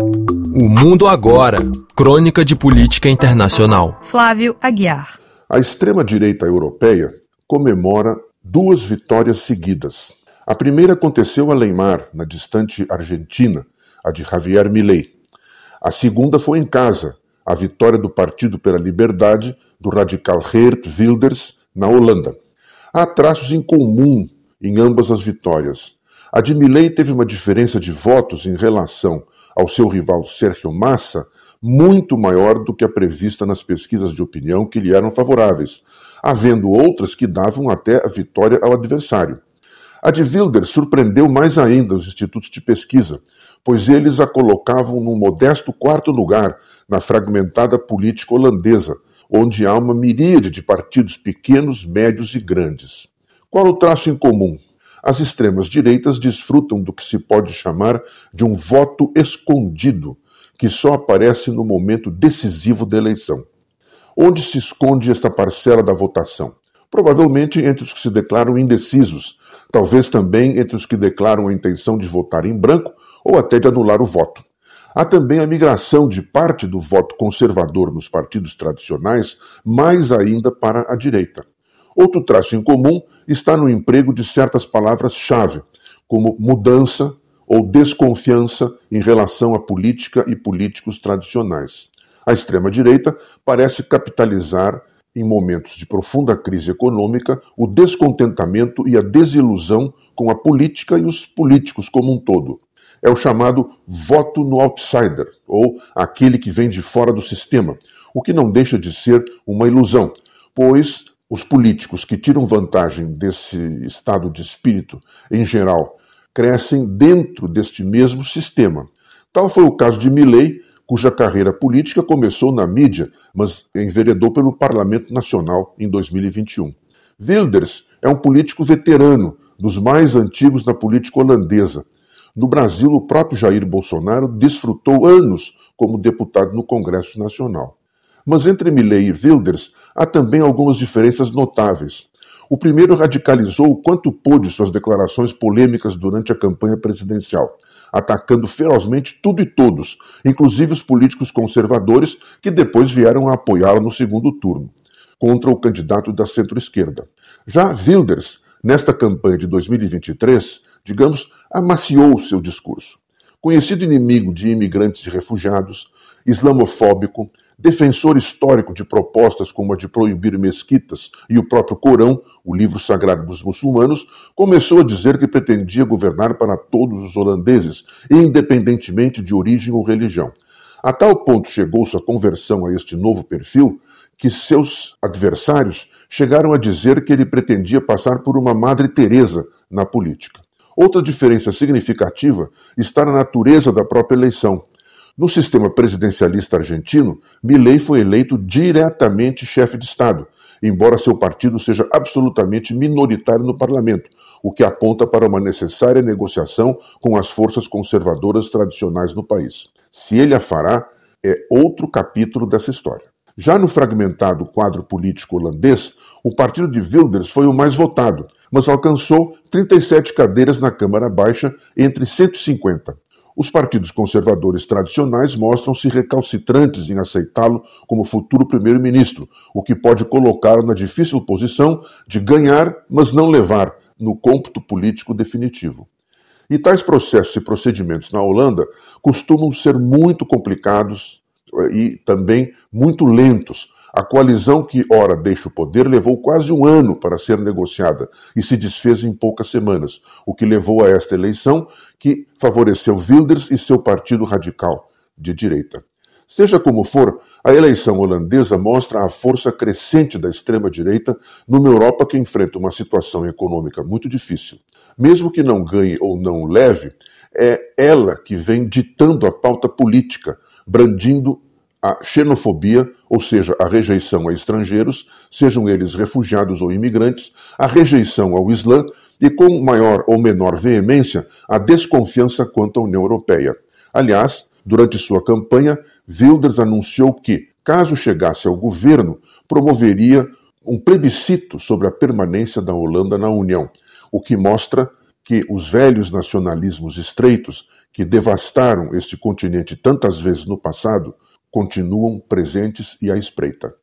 O Mundo Agora. Crônica de Política Internacional. Flávio Aguiar. A extrema-direita europeia comemora duas vitórias seguidas. A primeira aconteceu além mar, na distante Argentina, a de Javier Milei. A segunda foi em casa, a vitória do Partido pela Liberdade do radical Geert Wilders na Holanda. Há traços em comum em ambas as vitórias. A de Milley teve uma diferença de votos em relação ao seu rival Sérgio Massa muito maior do que a prevista nas pesquisas de opinião que lhe eram favoráveis, havendo outras que davam até a vitória ao adversário. A de Wilders surpreendeu mais ainda os institutos de pesquisa, pois eles a colocavam num modesto quarto lugar na fragmentada política holandesa, onde há uma miríade de partidos pequenos, médios e grandes. Qual o traço em comum? As extremas direitas desfrutam do que se pode chamar de um voto escondido, que só aparece no momento decisivo da eleição. Onde se esconde esta parcela da votação? Provavelmente entre os que se declaram indecisos, talvez também entre os que declaram a intenção de votar em branco ou até de anular o voto. Há também a migração de parte do voto conservador nos partidos tradicionais, mais ainda para a direita. Outro traço em comum está no emprego de certas palavras-chave, como mudança ou desconfiança em relação à política e políticos tradicionais. A extrema-direita parece capitalizar, em momentos de profunda crise econômica, o descontentamento e a desilusão com a política e os políticos como um todo. É o chamado voto no outsider, ou aquele que vem de fora do sistema, o que não deixa de ser uma ilusão, pois os políticos que tiram vantagem desse estado de espírito, em geral, crescem dentro deste mesmo sistema. Tal foi o caso de Milley, cuja carreira política começou na mídia, mas enveredou pelo Parlamento Nacional em 2021. Wilders é um político veterano, dos mais antigos na política holandesa. No Brasil, o próprio Jair Bolsonaro desfrutou anos como deputado no Congresso Nacional. Mas entre Milley e Wilders há também algumas diferenças notáveis. O primeiro radicalizou o quanto pôde suas declarações polêmicas durante a campanha presidencial, atacando ferozmente tudo e todos, inclusive os políticos conservadores que depois vieram a apoiá-lo no segundo turno, contra o candidato da centro-esquerda. Já Wilders, nesta campanha de 2023, digamos, amaciou seu discurso. Conhecido inimigo de imigrantes e refugiados, islamofóbico, defensor histórico de propostas como a de proibir mesquitas e o próprio Corão, o livro sagrado dos muçulmanos, começou a dizer que pretendia governar para todos os holandeses, independentemente de origem ou religião. A tal ponto chegou sua conversão a este novo perfil que seus adversários chegaram a dizer que ele pretendia passar por uma Madre Teresa na política. Outra diferença significativa está na natureza da própria eleição. No sistema presidencialista argentino, Milei foi eleito diretamente chefe de Estado, embora seu partido seja absolutamente minoritário no parlamento, o que aponta para uma necessária negociação com as forças conservadoras tradicionais no país. Se ele a fará, é outro capítulo dessa história. Já no fragmentado quadro político holandês, o partido de Wilders foi o mais votado, mas alcançou 37 cadeiras na Câmara Baixa entre 150. Os partidos conservadores tradicionais mostram-se recalcitrantes em aceitá-lo como futuro primeiro-ministro, o que pode colocá-lo na difícil posição de ganhar, mas não levar no cômputo político definitivo. E tais processos e procedimentos na Holanda costumam ser muito complicados e também muito lentos. A coalizão que ora deixa o poder levou quase um ano para ser negociada e se desfez em poucas semanas, o que levou a esta eleição que favoreceu Wilders e seu partido radical de direita. Seja como for, a eleição holandesa mostra a força crescente da extrema-direita numa Europa que enfrenta uma situação econômica muito difícil. Mesmo que não ganhe ou não leve, é ela que vem ditando a pauta política, brandindo a xenofobia, ou seja, a rejeição a estrangeiros, sejam eles refugiados ou imigrantes, a rejeição ao Islã e, com maior ou menor veemência, a desconfiança quanto à União Europeia. Aliás, durante sua campanha, Wilders anunciou que, caso chegasse ao governo, promoveria um plebiscito sobre a permanência da Holanda na União, o que mostra que os velhos nacionalismos estreitos que devastaram este continente tantas vezes no passado continuam presentes e à espreita.